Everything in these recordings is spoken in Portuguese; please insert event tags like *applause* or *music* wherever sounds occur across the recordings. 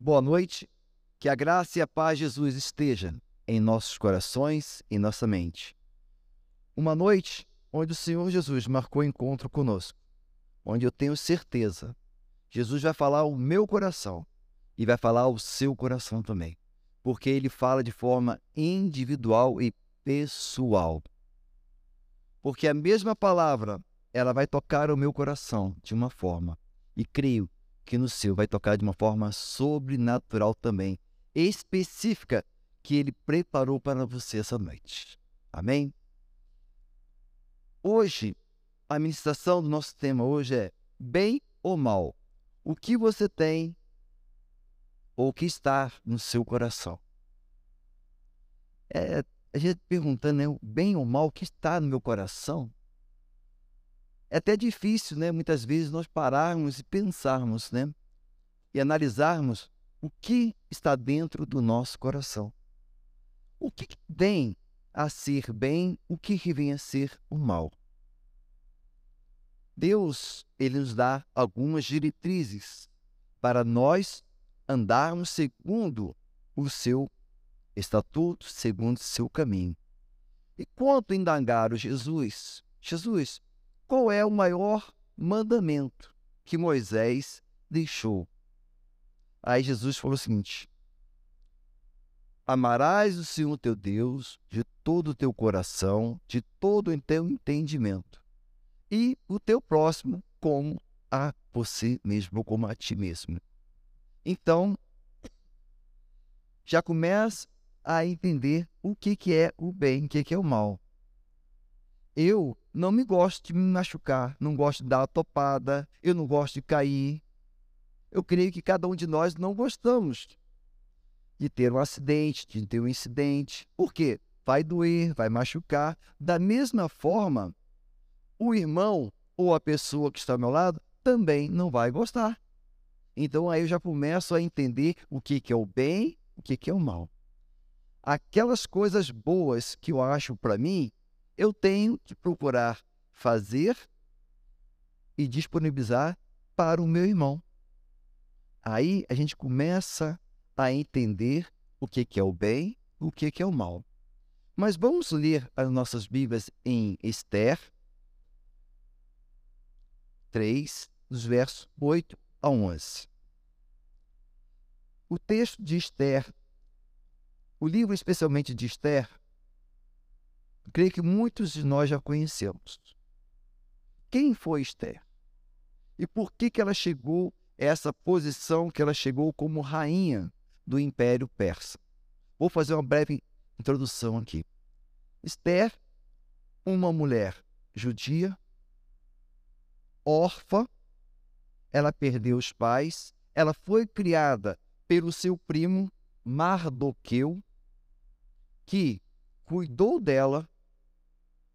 Boa noite. Que a graça e a paz de Jesus esteja em nossos corações e nossa mente. Uma noite onde o Senhor Jesus marcou encontro conosco, onde eu tenho certeza Jesus vai falar o meu coração e vai falar o seu coração também, porque ele fala de forma individual e pessoal. Porque a mesma palavra, ela vai tocar o meu coração de uma forma, e creio que no seu vai tocar de uma forma sobrenatural também, específica, que ele preparou para você essa noite. Amém? Hoje, a ministração do nosso tema hoje é bem ou mal. O que você tem ou o que está no seu coração? É, a gente perguntando, né, bem ou mal, o que está no meu coração? É até difícil, né, muitas vezes, nós pararmos e pensarmos, né, e analisarmos o que está dentro do nosso coração. O que vem a ser bem, o que vem a ser o mal. Deus, ele nos dá algumas diretrizes para nós andarmos segundo o seu estatuto, segundo o seu caminho. E quanto indagar o Jesus, Jesus, qual é o maior mandamento que Moisés deixou? Aí Jesus falou o seguinte: Amarás o Senhor teu Deus de todo o teu coração, de todo o teu entendimento, e o teu próximo como a você mesmo, como a ti mesmo. Então, já começa a entender o que, que é o bem, o que, que é o mal. Eu não me gosto de me machucar, não gosto de dar uma topada, eu não gosto de cair. Eu creio que cada um de nós não gostamos de ter um acidente, de ter um incidente. Por quê? Vai doer, vai machucar. Da mesma forma, o irmão ou a pessoa que está ao meu lado também não vai gostar. Então aí eu já começo a entender o que, que é o bem, o que, que é o mal aquelas coisas boas que eu acho para mim, eu tenho que procurar fazer e disponibilizar para o meu irmão. Aí a gente começa a entender o que, que é o bem, o que, que é o mal. Mas vamos ler as nossas Bíblias em Esther 3, dos versos 8 a 11. O texto de Esther o livro, especialmente de Esther, creio que muitos de nós já conhecemos. Quem foi Esther? E por que, que ela chegou a essa posição que ela chegou como rainha do Império Persa? Vou fazer uma breve introdução aqui. Esther, uma mulher judia, órfã, ela perdeu os pais, ela foi criada pelo seu primo Mardoqueu, que cuidou dela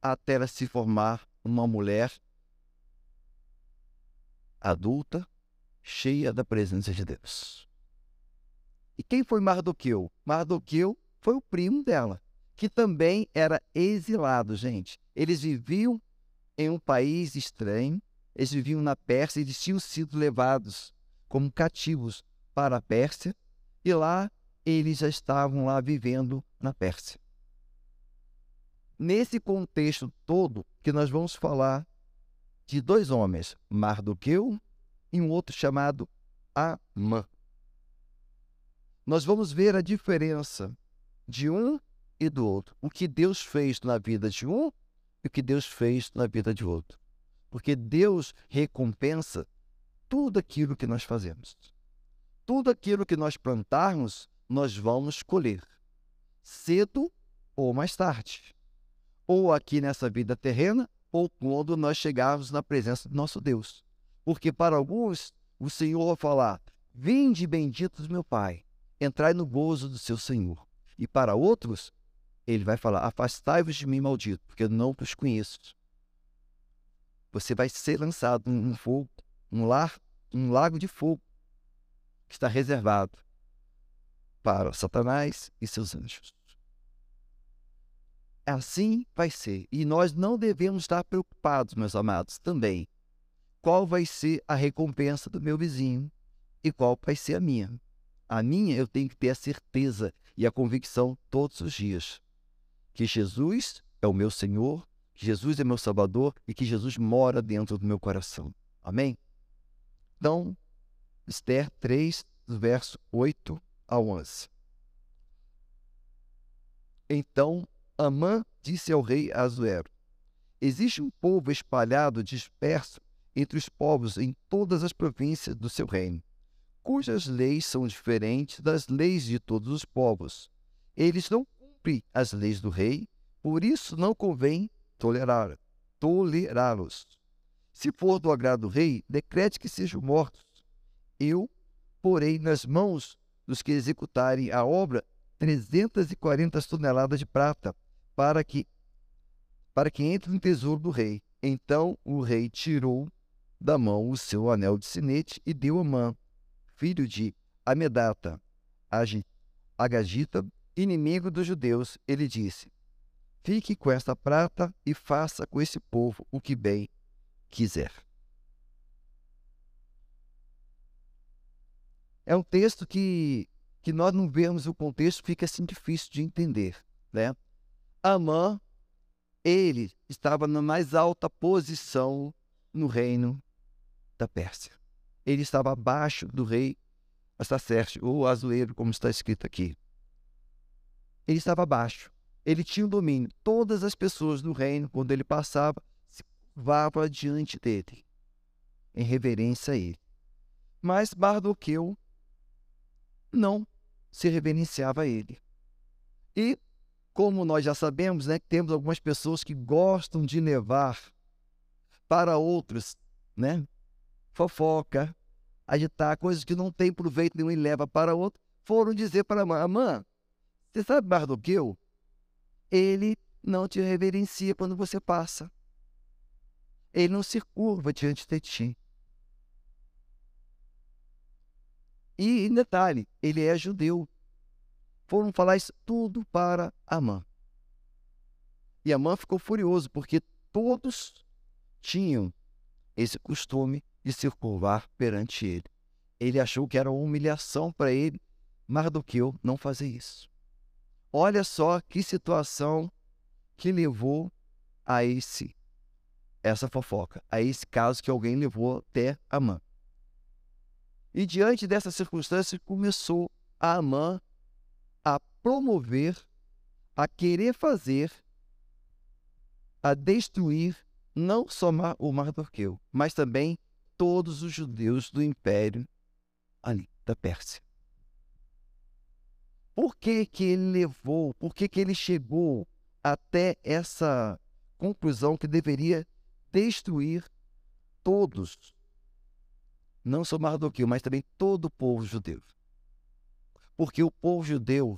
até ela se formar uma mulher adulta, cheia da presença de Deus. E quem foi Mardoqueu? Mardoqueu foi o primo dela, que também era exilado, gente. Eles viviam em um país estranho, eles viviam na Pérsia, eles tinham sido levados como cativos para a Pérsia, e lá eles já estavam lá vivendo na Pérsia. Nesse contexto todo que nós vamos falar de dois homens, Mardoqueu e um outro chamado Amã. Nós vamos ver a diferença de um e do outro. O que Deus fez na vida de um e o que Deus fez na vida de outro. Porque Deus recompensa tudo aquilo que nós fazemos. Tudo aquilo que nós plantarmos, nós vamos colher, cedo ou mais tarde. Ou aqui nessa vida terrena, ou quando nós chegarmos na presença do nosso Deus. Porque para alguns, o Senhor vai falar: Vinde benditos meu Pai, entrai no gozo do seu Senhor. E para outros, ele vai falar: Afastai-vos de mim, maldito, porque eu não os conheço. Você vai ser lançado num fogo, um lar, um lago de fogo que está reservado para Satanás e seus anjos. Assim vai ser. E nós não devemos estar preocupados, meus amados, também. Qual vai ser a recompensa do meu vizinho e qual vai ser a minha? A minha eu tenho que ter a certeza e a convicção todos os dias que Jesus é o meu Senhor, que Jesus é meu Salvador e que Jesus mora dentro do meu coração. Amém? Então, Esther 3, verso 8 a 11. Então Amã disse ao rei Azuero: Existe um povo espalhado, disperso entre os povos em todas as províncias do seu reino, cujas leis são diferentes das leis de todos os povos. Eles não cumprem as leis do rei, por isso não convém tolerar, tolerá-los. Se for do agrado do rei, decrete que sejam mortos. Eu porei nas mãos dos que executarem a obra 340 toneladas de prata, para que para que entre no tesouro do rei. Então o rei tirou da mão o seu anel de sinete e deu a Mã, filho de Amedata, Agagita, inimigo dos judeus. Ele disse: Fique com esta prata e faça com esse povo o que bem quiser. É um texto que, que nós não vemos o contexto, fica assim difícil de entender. Né? Amã, ele estava na mais alta posição no reino da Pérsia. Ele estava abaixo do rei Astacerte, ou Azueiro, como está escrito aqui. Ele estava abaixo. Ele tinha o domínio. Todas as pessoas do reino, quando ele passava, se curvavam diante dele, em reverência a ele. Mas Mardoqueu não se reverenciava a ele. E, como nós já sabemos, né, temos algumas pessoas que gostam de levar para outros, né, fofoca, agitar coisas que não tem proveito nenhum e leva para outro, foram dizer para a mãe, Amã, você sabe mais do que eu? Ele não te reverencia quando você passa. Ele não se curva diante de ti. E, em detalhe, ele é judeu. Foram falar isso tudo para Amã. E Amã ficou furioso, porque todos tinham esse costume de se curvar perante ele. Ele achou que era uma humilhação para ele, mais do que eu não fazer isso. Olha só que situação que levou a esse essa fofoca, a esse caso que alguém levou até Amã. E diante dessa circunstância, começou a Amã promover, a querer fazer, a destruir não só o Mardoqueu, mas também todos os judeus do império ali da Pérsia. Por que, que ele levou, por que, que ele chegou até essa conclusão que deveria destruir todos não só Mardoqueu, mas também todo o povo judeu. Porque o povo judeu,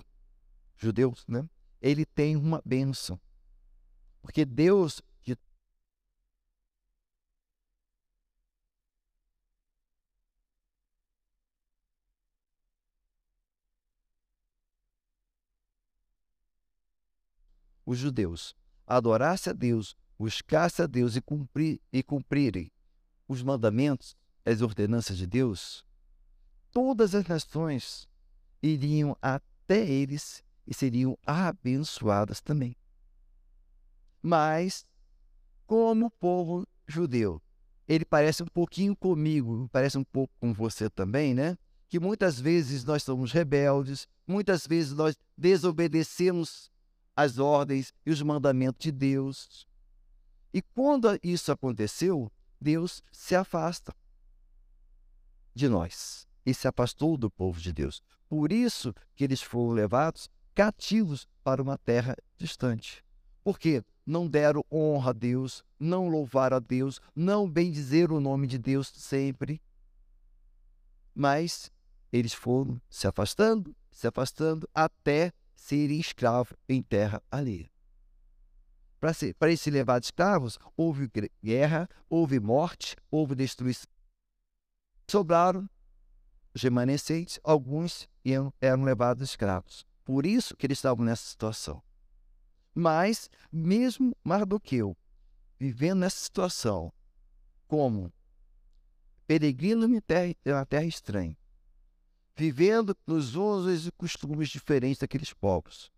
judeus, né? Ele tem uma bênção. Porque Deus de os judeus adorasse a Deus, buscasse a Deus e, cumprir, e cumprirem os mandamentos, as ordenanças de Deus, todas as nações iriam até eles e seriam abençoadas também. Mas, como o povo judeu, ele parece um pouquinho comigo, parece um pouco com você também, né? Que muitas vezes nós somos rebeldes, muitas vezes nós desobedecemos as ordens e os mandamentos de Deus. E quando isso aconteceu, Deus se afasta de nós e se afastou do povo de Deus. Por isso que eles foram levados cativos para uma terra distante. Porque não deram honra a Deus, não louvaram a Deus, não bendizer o nome de Deus sempre. Mas eles foram se afastando, se afastando, até serem escravos em terra alheia. Para, ser, para eles se levar de escravos, houve guerra, houve morte, houve destruição Sobraram os remanescentes, alguns eram levados escravos. Por isso que eles estavam nessa situação. Mas, mesmo Mardoqueu, vivendo nessa situação, como peregrino em terra, terra estranha, vivendo nos usos e costumes diferentes daqueles povos.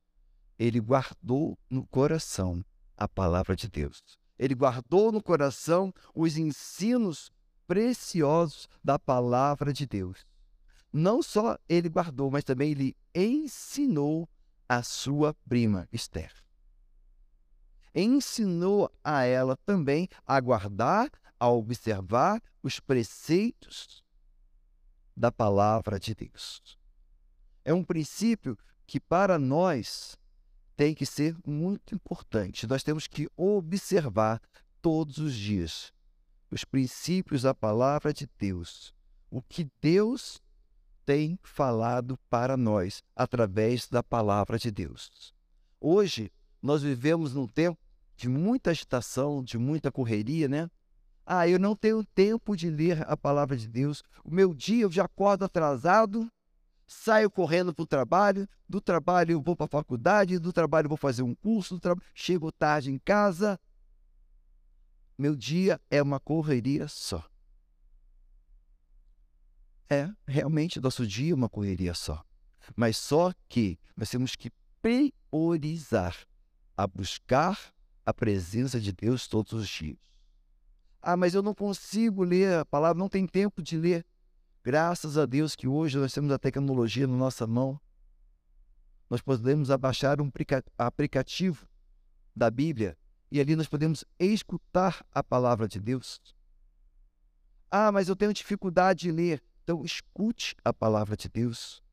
Ele guardou no coração a palavra de Deus. Ele guardou no coração os ensinos preciosos da palavra de Deus. Não só ele guardou, mas também ele ensinou a sua prima Esther. Ensinou a ela também a guardar, a observar os preceitos da palavra de Deus. É um princípio que para nós tem que ser muito importante. Nós temos que observar todos os dias os princípios da palavra de Deus, o que Deus tem falado para nós através da palavra de Deus. Hoje, nós vivemos num tempo de muita agitação, de muita correria, né? Ah, eu não tenho tempo de ler a palavra de Deus. O meu dia eu já acordo atrasado, saio correndo para o trabalho, do trabalho eu vou para a faculdade, do trabalho eu vou fazer um curso, chego tarde em casa. Meu dia é uma correria só. É, realmente, nosso dia é uma correria só. Mas só que nós temos que priorizar a buscar a presença de Deus todos os dias. Ah, mas eu não consigo ler a palavra, não tem tempo de ler. Graças a Deus que hoje nós temos a tecnologia na nossa mão. Nós podemos abaixar um aplicativo da Bíblia e ali nós podemos escutar a palavra de Deus. Ah, mas eu tenho dificuldade de ler. Então escute a palavra de Deus.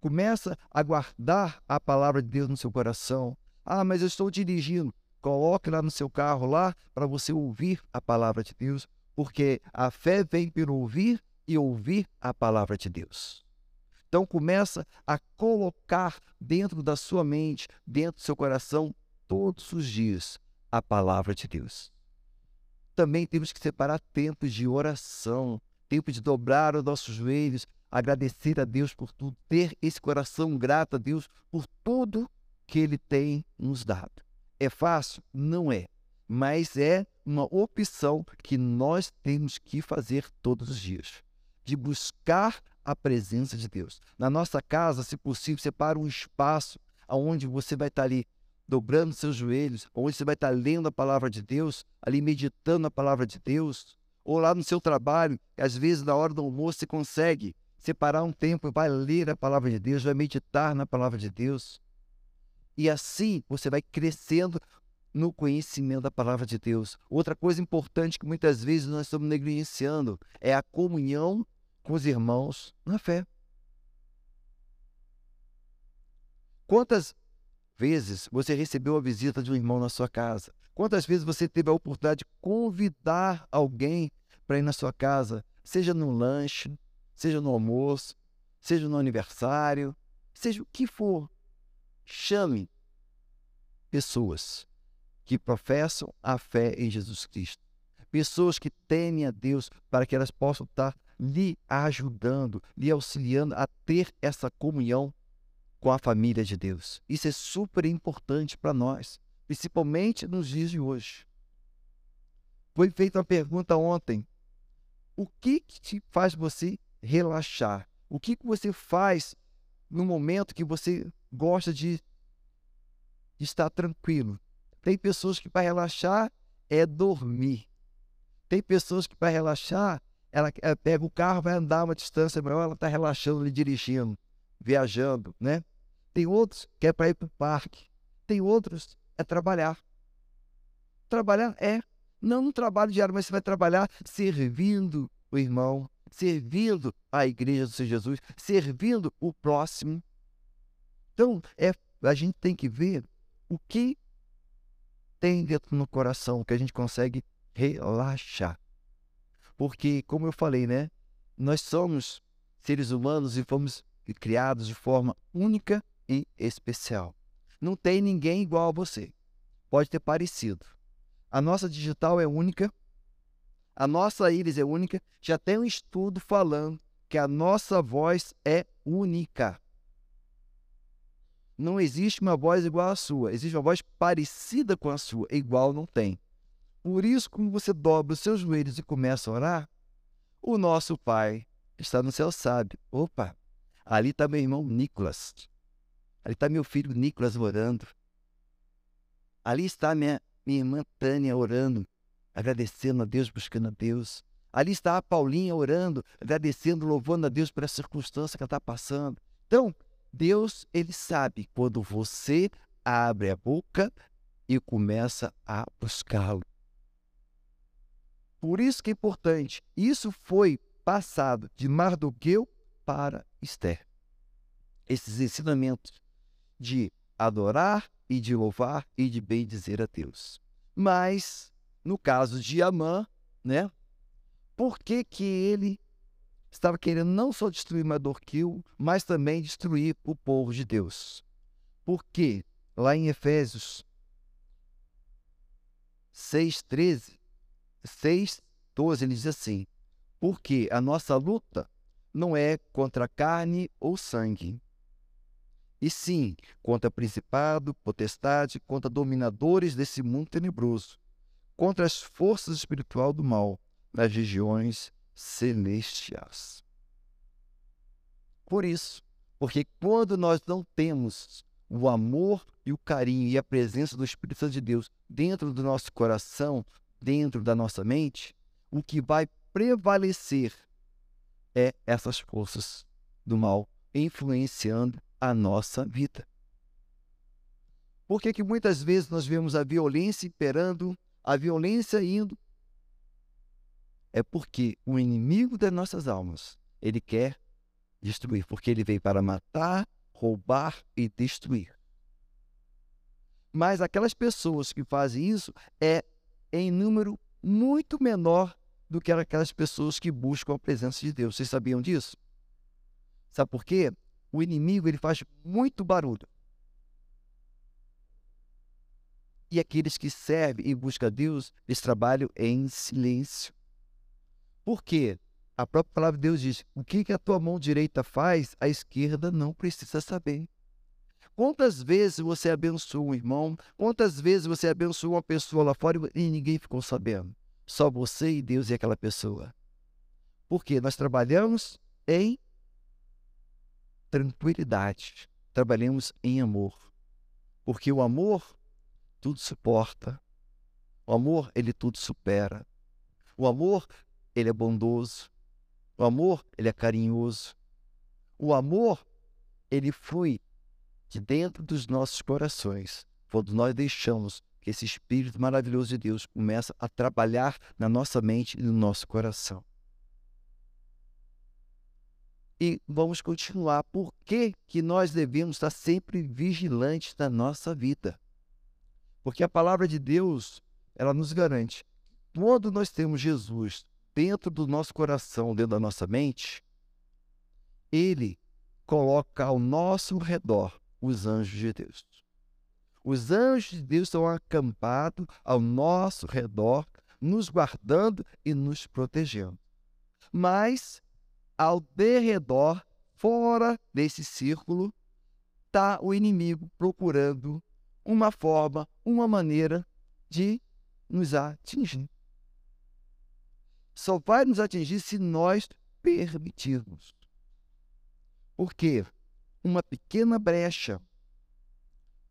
Começa a guardar a palavra de Deus no seu coração. Ah, mas eu estou dirigindo. Coloque lá no seu carro lá para você ouvir a palavra de Deus, porque a fé vem pelo ouvir e ouvir a palavra de Deus. Então começa a colocar dentro da sua mente, dentro do seu coração, todos os dias a palavra de Deus. Também temos que separar tempos de oração, tempo de dobrar os nossos joelhos, agradecer a Deus por tudo, ter esse coração grato a Deus por tudo que Ele tem nos dado. É fácil? Não é. Mas é uma opção que nós temos que fazer todos os dias de buscar a presença de Deus. Na nossa casa, se possível, separa um espaço onde você vai estar ali dobrando seus joelhos, onde você vai estar lendo a palavra de Deus, ali meditando a palavra de Deus, ou lá no seu trabalho, às vezes na hora do almoço você consegue separar um tempo e vai ler a palavra de Deus, vai meditar na palavra de Deus. E assim você vai crescendo no conhecimento da palavra de Deus. Outra coisa importante que muitas vezes nós estamos negligenciando é a comunhão com os irmãos na fé. Quantas vezes você recebeu a visita de um irmão na sua casa? Quantas vezes você teve a oportunidade de convidar alguém para ir na sua casa, seja no lanche, seja no almoço, seja no aniversário, seja o que for? Chame pessoas que professam a fé em Jesus Cristo, pessoas que temem a Deus para que elas possam estar lhe ajudando, lhe auxiliando a ter essa comunhão com a família de Deus. Isso é super importante para nós, principalmente nos dias de hoje. Foi feita uma pergunta ontem: o que, que te faz você relaxar? O que, que você faz no momento que você gosta de estar tranquilo. Tem pessoas que para relaxar é dormir. Tem pessoas que para relaxar, ela, pega o carro, vai andar uma distância maior, ela está relaxando ali dirigindo, viajando, né? Tem outros que é para ir para o parque. Tem outros é trabalhar. Trabalhar é não no trabalho diário, mas você vai trabalhar servindo o irmão, servindo a igreja do Senhor Jesus, servindo o próximo. Então, é, a gente tem que ver o que tem dentro no coração que a gente consegue relaxar. Porque, como eu falei, né? Nós somos seres humanos e fomos criados de forma única e especial. Não tem ninguém igual a você. Pode ter parecido. A nossa digital é única, a nossa íris é única. Já tem um estudo falando que a nossa voz é única. Não existe uma voz igual à sua, existe uma voz parecida com a sua, igual não tem. Por isso, quando você dobra os seus joelhos e começa a orar, o nosso Pai está no céu sabe. Opa, Ali está meu irmão Nicolas. Ali está meu filho Nicolas orando. Ali está minha, minha irmã Tânia orando, agradecendo a Deus, buscando a Deus. Ali está a Paulinha orando, agradecendo, louvando a Deus por essa circunstância que ela está passando. Então, Deus, ele sabe quando você abre a boca e começa a buscá-lo. Por isso que é importante. Isso foi passado de Mardoqueu para Esther. Esses ensinamentos de adorar e de louvar e de bem dizer a Deus. Mas, no caso de Amã, né? Por que, que ele estava querendo não só destruir Mardoqueu, mas também destruir o povo de Deus? Porque lá em Efésios 6,13, 6, 12, ele diz assim: Porque a nossa luta não é contra carne ou sangue, e sim contra principado, potestade, contra dominadores desse mundo tenebroso, contra as forças espiritual do mal nas regiões celestiais. Por isso, porque quando nós não temos o amor e o carinho e a presença do Espírito Santo de Deus dentro do nosso coração, dentro da nossa mente, o que vai prevalecer é essas forças do mal influenciando a nossa vida. Por que, que muitas vezes nós vemos a violência imperando, a violência indo? É porque o inimigo das nossas almas, ele quer destruir, porque ele veio para matar, roubar e destruir. Mas aquelas pessoas que fazem isso é em número muito menor do que aquelas pessoas que buscam a presença de Deus. Vocês sabiam disso? Sabe por quê? O inimigo ele faz muito barulho. E aqueles que servem e buscam a Deus, eles trabalham em silêncio. Por quê? A própria palavra de Deus diz: o que, que a tua mão direita faz, a esquerda não precisa saber. Quantas vezes você abençoou um irmão? Quantas vezes você abençoou uma pessoa lá fora e ninguém ficou sabendo? Só você e Deus e aquela pessoa. Porque nós trabalhamos em tranquilidade. Trabalhemos em amor. Porque o amor tudo suporta. O amor, ele tudo supera. O amor, ele é bondoso. O amor, ele é carinhoso. O amor, ele flui de dentro dos nossos corações, quando nós deixamos que esse Espírito maravilhoso de Deus começa a trabalhar na nossa mente e no nosso coração e vamos continuar. Por que, que nós devemos estar sempre vigilantes na nossa vida? Porque a palavra de Deus, ela nos garante, quando nós temos Jesus dentro do nosso coração, dentro da nossa mente, ele coloca ao nosso redor os anjos de Deus. Os anjos de Deus estão acampados ao nosso redor, nos guardando e nos protegendo. Mas ao derredor, fora desse círculo, está o inimigo procurando uma forma, uma maneira de nos atingir. Só vai nos atingir se nós permitirmos. Porque uma pequena brecha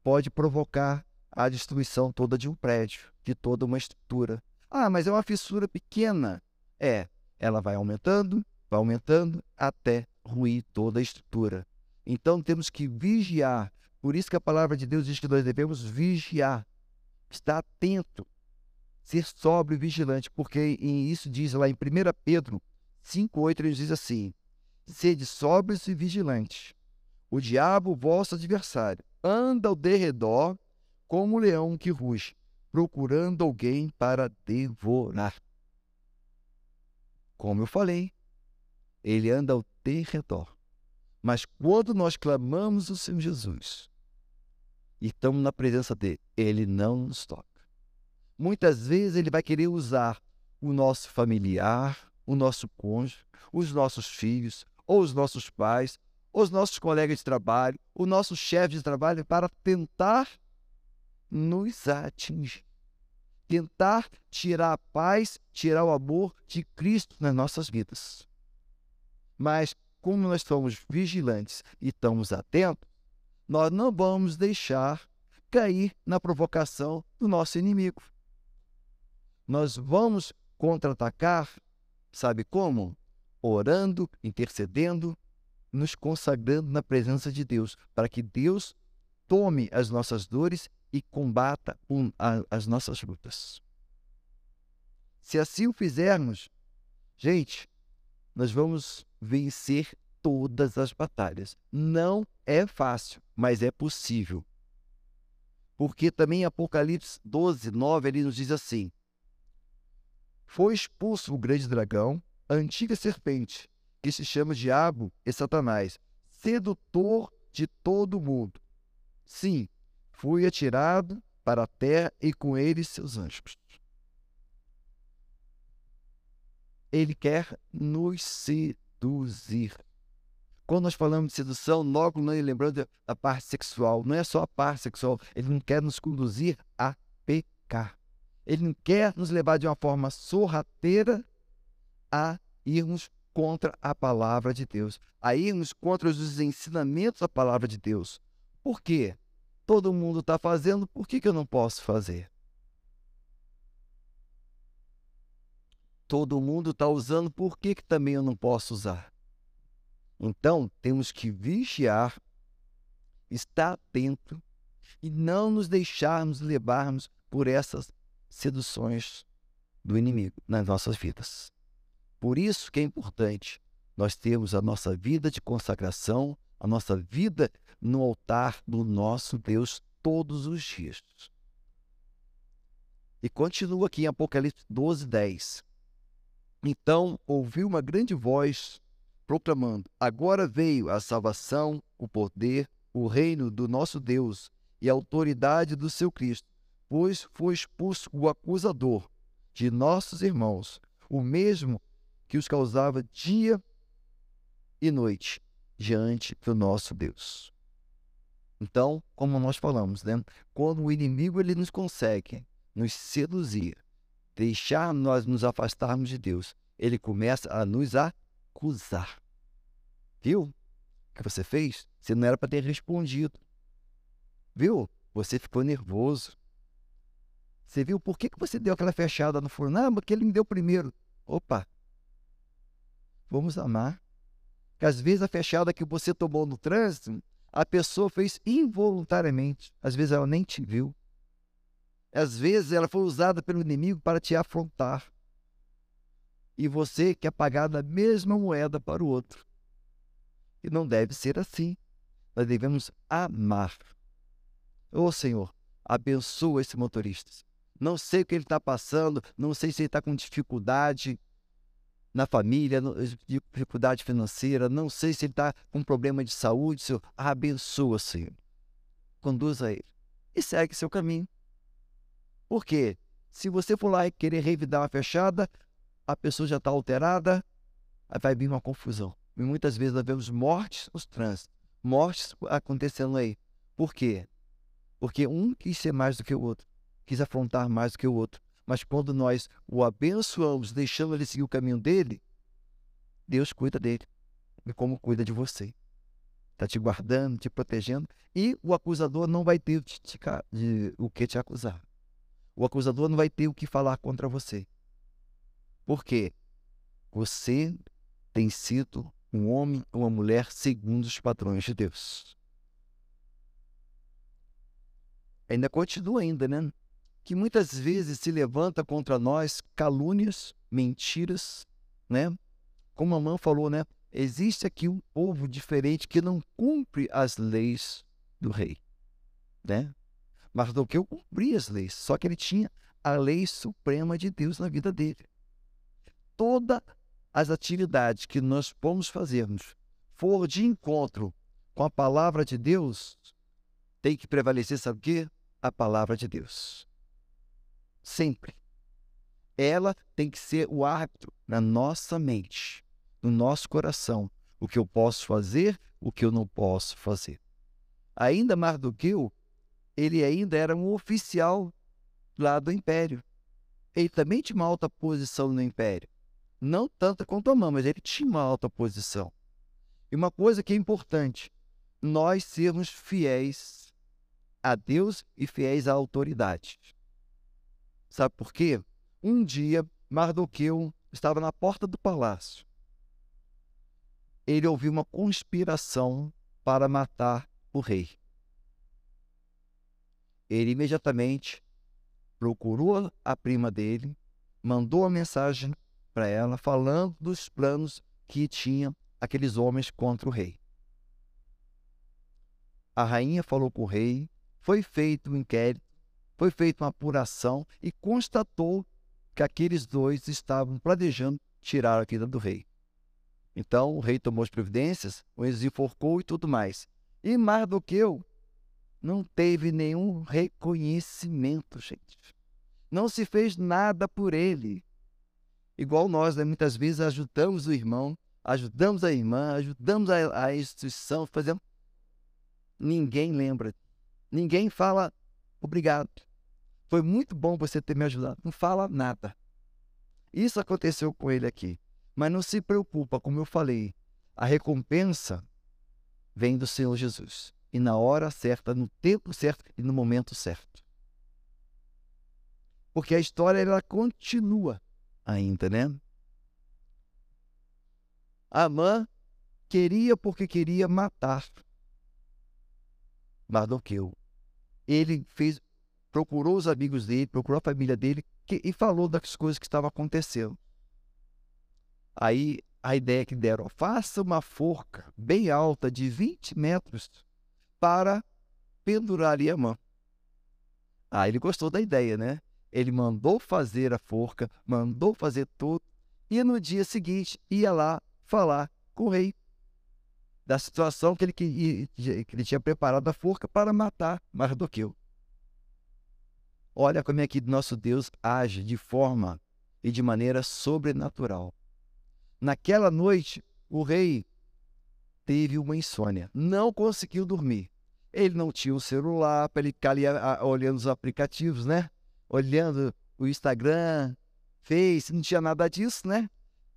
pode provocar a destruição toda de um prédio, de toda uma estrutura. Ah, mas é uma fissura pequena. É, ela vai aumentando, vai aumentando até ruir toda a estrutura. Então temos que vigiar. Por isso que a palavra de Deus diz que nós devemos vigiar, estar atento, ser sóbrio e vigilante, porque isso diz lá em 1 Pedro 5,8 ele diz assim: Sede sóbrios e vigilantes. O diabo, vosso adversário, anda ao derredor como um leão que ruge, procurando alguém para devorar. Como eu falei, ele anda ao derredor. Mas quando nós clamamos o Senhor Jesus e estamos na presença dele, ele não nos toca. Muitas vezes ele vai querer usar o nosso familiar, o nosso cônjuge, os nossos filhos, ou os nossos pais, os nossos colegas de trabalho, o nosso chefe de trabalho para tentar nos atingir. Tentar tirar a paz, tirar o amor de Cristo nas nossas vidas. Mas como nós somos vigilantes e estamos atentos, nós não vamos deixar cair na provocação do nosso inimigo. Nós vamos contra-atacar, sabe como? Orando, intercedendo, nos consagrando na presença de Deus, para que Deus tome as nossas dores e combata um, a, as nossas lutas. Se assim o fizermos, gente, nós vamos vencer todas as batalhas. Não é fácil, mas é possível. Porque também Apocalipse 12, 9, ele nos diz assim: Foi expulso o grande dragão, a antiga serpente, que se chama Diabo e Satanás, sedutor de todo mundo. Sim, foi atirado para a terra e com ele seus anjos. Ele quer nos seduzir. Quando nós falamos de sedução, logo nós lembrando da parte sexual. Não é só a parte sexual. Ele não quer nos conduzir a pecar. Ele não quer nos levar de uma forma sorrateira a irmos contra a palavra de Deus, a irmos contra os ensinamentos da palavra de Deus. Por quê? Todo mundo está fazendo, por que, que eu não posso fazer? Todo mundo está usando, por que, que também eu não posso usar? Então, temos que vigiar, estar atento e não nos deixarmos levarmos por essas seduções do inimigo nas nossas vidas. Por isso que é importante nós termos a nossa vida de consagração, a nossa vida no altar do nosso Deus todos os dias. E continua aqui em Apocalipse 12, 10. Então ouvi uma grande voz proclamando: Agora veio a salvação, o poder, o reino do nosso Deus e a autoridade do seu Cristo, pois foi expulso o acusador de nossos irmãos, o mesmo que os causava dia e noite diante do nosso Deus. Então, como nós falamos, né? quando o inimigo ele nos consegue nos seduzir, deixar nós nos afastarmos de Deus, ele começa a nos acusar. Viu? O que você fez? Você não era para ter respondido. Viu? Você ficou nervoso. Você viu por que, que você deu aquela fechada no forno? Ah, porque ele me deu primeiro. Opa, vamos amar. Que às vezes a fechada que você tomou no trânsito, a pessoa fez involuntariamente. Às vezes ela nem te viu. Às vezes ela foi usada pelo inimigo para te afrontar. E você quer pagar da mesma moeda para o outro. E não deve ser assim. Nós devemos amar. Ô oh, Senhor, abençoa esse motorista. Não sei o que ele está passando, não sei se ele está com dificuldade, na família, dificuldade financeira, não sei se ele está com problema de saúde, Senhor, abençoa, Senhor. Conduza ele e segue seu caminho. Por quê? Se você for lá e querer revidar uma fechada, a pessoa já está alterada, vai vir uma confusão. E muitas vezes nós vemos mortes nos trânsitos, mortes acontecendo aí. Por quê? Porque um quis ser mais do que o outro, quis afrontar mais do que o outro. Mas quando nós o abençoamos, deixando ele seguir o caminho dele, Deus cuida dele, e como cuida de você. Está te guardando, te protegendo, e o acusador não vai ter de, de, o que te acusar. O acusador não vai ter o que falar contra você. Por quê? Você tem sido um homem ou uma mulher segundo os padrões de Deus. Ainda continua ainda, né? que muitas vezes se levanta contra nós calúnias, mentiras, né? Como a mãe falou, né? Existe aqui um povo diferente que não cumpre as leis do rei, né? Mas do que eu cumpri as leis, só que ele tinha a lei suprema de Deus na vida dele. Todas as atividades que nós vamos fazermos for de encontro com a palavra de Deus, tem que prevalecer, sabe o quê? A palavra de Deus. Sempre. Ela tem que ser o árbitro na nossa mente, no nosso coração. O que eu posso fazer, o que eu não posso fazer. Ainda mais do que eu, ele ainda era um oficial lá do império. Ele também tinha uma alta posição no império. Não tanto quanto a mãe, mas ele tinha uma alta posição. E uma coisa que é importante, nós sermos fiéis a Deus e fiéis à autoridade. Sabe por quê? Um dia, Mardoqueu estava na porta do palácio. Ele ouviu uma conspiração para matar o rei. Ele imediatamente procurou a prima dele, mandou uma mensagem para ela falando dos planos que tinha aqueles homens contra o rei. A rainha falou com o rei, foi feito um inquérito, foi feita uma apuração e constatou que aqueles dois estavam planejando tirar a vida do rei. Então o rei tomou as providências, os enforcou e tudo mais. E Mardoqueu não teve nenhum reconhecimento, gente. Não se fez nada por ele. Igual nós, né? muitas vezes ajudamos o irmão, ajudamos a irmã, ajudamos a, a instituição, fazemos. Ninguém lembra. Ninguém fala obrigado. Foi muito bom você ter me ajudado. Não fala nada. Isso aconteceu com ele aqui. Mas não se preocupa, como eu falei, a recompensa vem do Senhor Jesus. E na hora certa, no tempo certo e no momento certo. Porque a história ela continua ainda, né? Amã queria porque queria matar Mardoqueu. Ele fez, procurou os amigos dele, procurou a família dele que, e falou das coisas que estavam acontecendo. Aí a ideia que deram, faça uma forca bem alta de 20 metros para pendurar Amã. Ah, ele gostou da ideia, né? Ele mandou fazer a forca, mandou fazer tudo, e no dia seguinte ia lá falar com o rei da situação que ele, que, que ele tinha preparado a forca para matar Mardoqueu. Olha como é que nosso Deus age de forma e de maneira sobrenatural. Naquela noite, o rei teve uma insônia, não conseguiu dormir. Ele não tinha o um celular para ele ficar ali olhando os aplicativos, né? Olhando o Instagram, Face, não tinha nada disso, né?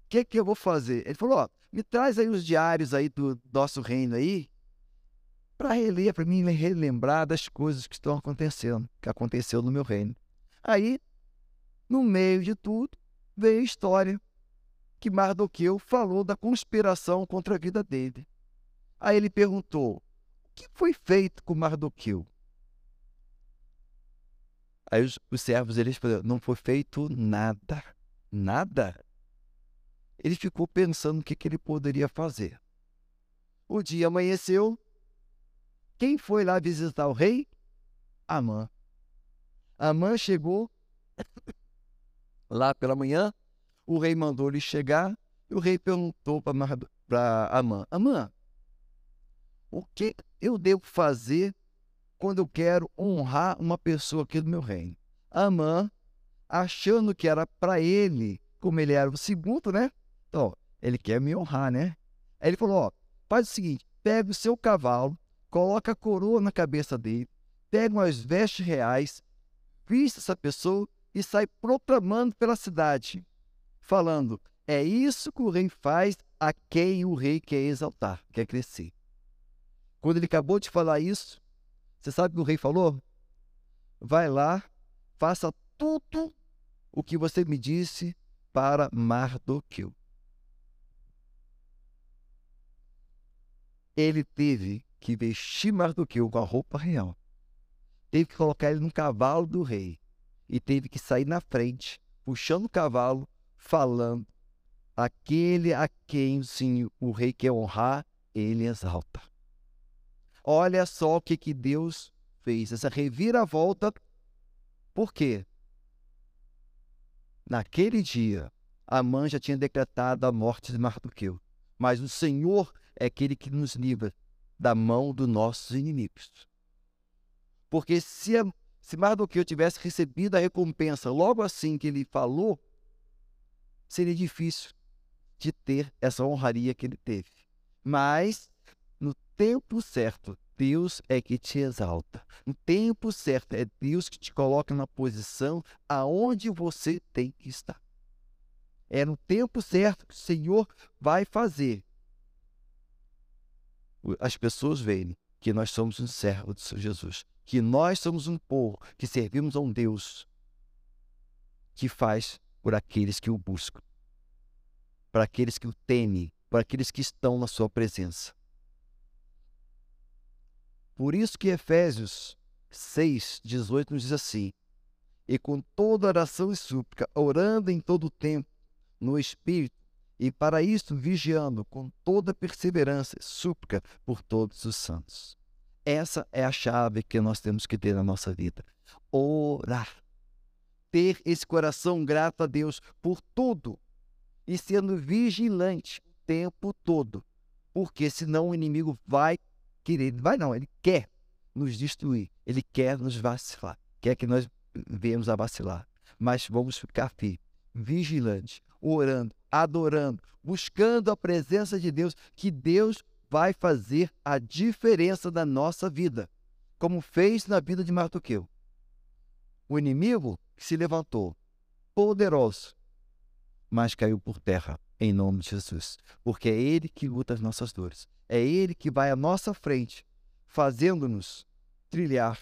O que, que eu vou fazer? Ele falou: ó, me traz aí os diários aí do nosso reino aí, para reler, para mim relembrar das coisas que estão acontecendo, que aconteceu no meu reino. Aí, no meio de tudo, veio a história que Mardoqueu falou da conspiração contra a vida dele. Aí ele perguntou: que foi feito com Mardoqueu? Aí os, os servos eles falaram: não foi feito nada. Nada? ele ficou pensando o que, que ele poderia fazer. O dia amanheceu. Quem foi lá visitar o rei? Amã. Amã chegou *coughs* lá pela manhã. O rei mandou ele chegar. E o rei perguntou para Amã: Amã, o que eu devo fazer quando eu quero honrar uma pessoa aqui do meu reino? Amã, achando que era para ele, como ele era o segundo, né? Então, ele quer me honrar, né? Aí ele falou: ó, faz o seguinte: pega o seu cavalo, coloca a coroa na cabeça dele, pega umas vestes reais, vista essa pessoa e sai proclamando pela cidade, falando: é isso que o rei faz a quem o rei quer exaltar, quer crescer. Quando ele acabou de falar isso, você sabe o que o rei falou? Vai lá, faça tudo o que você me disse para Mardoqueu. ele teve que vestir Mardoqueu com a roupa real. Teve que colocar ele no cavalo do rei. E teve que sair na frente, puxando o cavalo, falando: aquele a quem sim, o rei quer honrar, ele exalta. Olha só o que, que Deus fez, essa reviravolta. Por quê? Naquele dia, Amã já tinha decretado a morte de Mardoqueu. Mas o Senhor é aquele que nos livra da mão dos nossos inimigos. Porque se, se Mardoqueu tivesse recebido a recompensa logo assim que ele falou, seria difícil de ter essa honraria que ele teve. Mas, tempo certo, Deus é que te exalta. No tempo certo, é Deus que te coloca na posição aonde você tem que estar. É no tempo certo que o Senhor vai fazer as pessoas verem que nós somos um servo Senhor Jesus, que nós somos um povo que servimos a um Deus que faz por aqueles que o buscam, para aqueles que o temem, para aqueles que estão na sua presença. Por isso que Efésios 6, 18 nos diz assim: E com toda oração e súplica, orando em todo o tempo, no Espírito, e para isso vigiando com toda perseverança súplica por todos os santos. Essa é a chave que nós temos que ter na nossa vida. Orar. Ter esse coração grato a Deus por tudo e sendo vigilante o tempo todo. Porque senão o inimigo vai querer, vai não, ele quer nos destruir, ele quer nos vacilar, quer que nós venhamos a vacilar. Mas vamos ficar firmes, vigilantes, orando, adorando, buscando a presença de Deus, que Deus vai fazer a diferença da nossa vida, como fez na vida de Mardoqueu. O inimigo que se levantou, poderoso, mas caiu por terra em nome de Jesus, porque é Ele que luta as nossas dores, é Ele que vai à nossa frente, fazendo-nos trilhar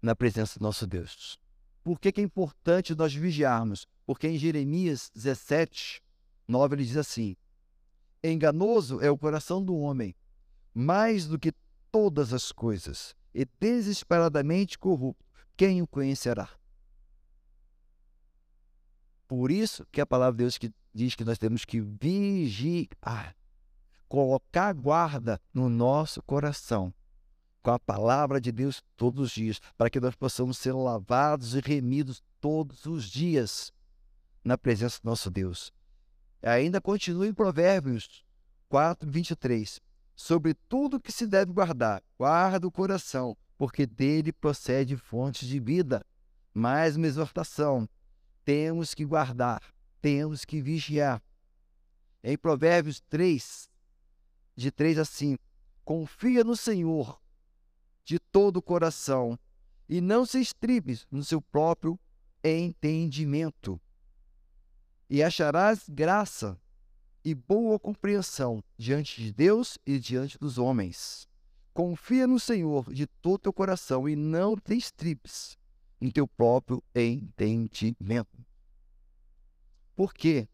na presença do nosso Deus. Por que, que é importante nós vigiarmos? Porque em Jeremias 17, 9, ele diz assim: Enganoso é o coração do homem, mais do que todas as coisas, e desesperadamente corrupto. Quem o conhecerá? Por isso que a palavra de Deus que diz que nós temos que vigiar, colocar guarda no nosso coração, com a palavra de Deus todos os dias, para que nós possamos ser lavados e remidos todos os dias na presença do nosso Deus. Ainda continua em Provérbios 4, 23. Sobre tudo que se deve guardar, guarda o coração, porque dele procede fontes de vida. Mais uma exortação. Temos que guardar, temos que vigiar. Em Provérbios 3, de 3 a 5, confia no Senhor de todo o coração e não se estribe no seu próprio entendimento. E acharás graça e boa compreensão diante de Deus e diante dos homens. Confia no Senhor de todo o teu coração e não te estribes em teu próprio entendimento. Porque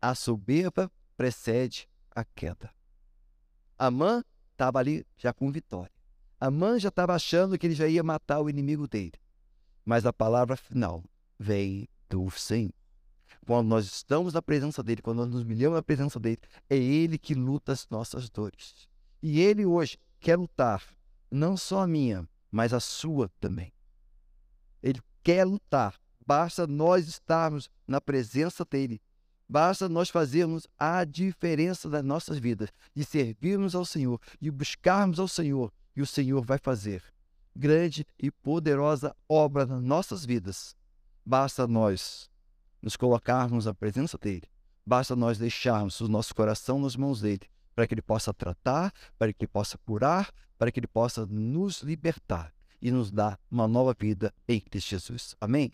a soberba precede a queda. Amã estava ali já com vitória. Amã já estava achando que ele já ia matar o inimigo dele. Mas a palavra final vem do Senhor. Quando nós estamos na presença dele, quando nós nos humilhamos na presença dele, é ele que luta as nossas dores. E ele hoje quer lutar, não só a minha, mas a sua também. Ele quer lutar. Basta nós estarmos na presença dele. Basta nós fazermos a diferença das nossas vidas, de servirmos ao Senhor, de buscarmos ao Senhor e o Senhor vai fazer grande e poderosa obra nas nossas vidas. Basta nós nos colocarmos na presença dele. Basta nós deixarmos o nosso coração nas mãos dele, para que ele possa tratar, para que ele possa curar, para que ele possa nos libertar e nos dar uma nova vida em Cristo Jesus. Amém?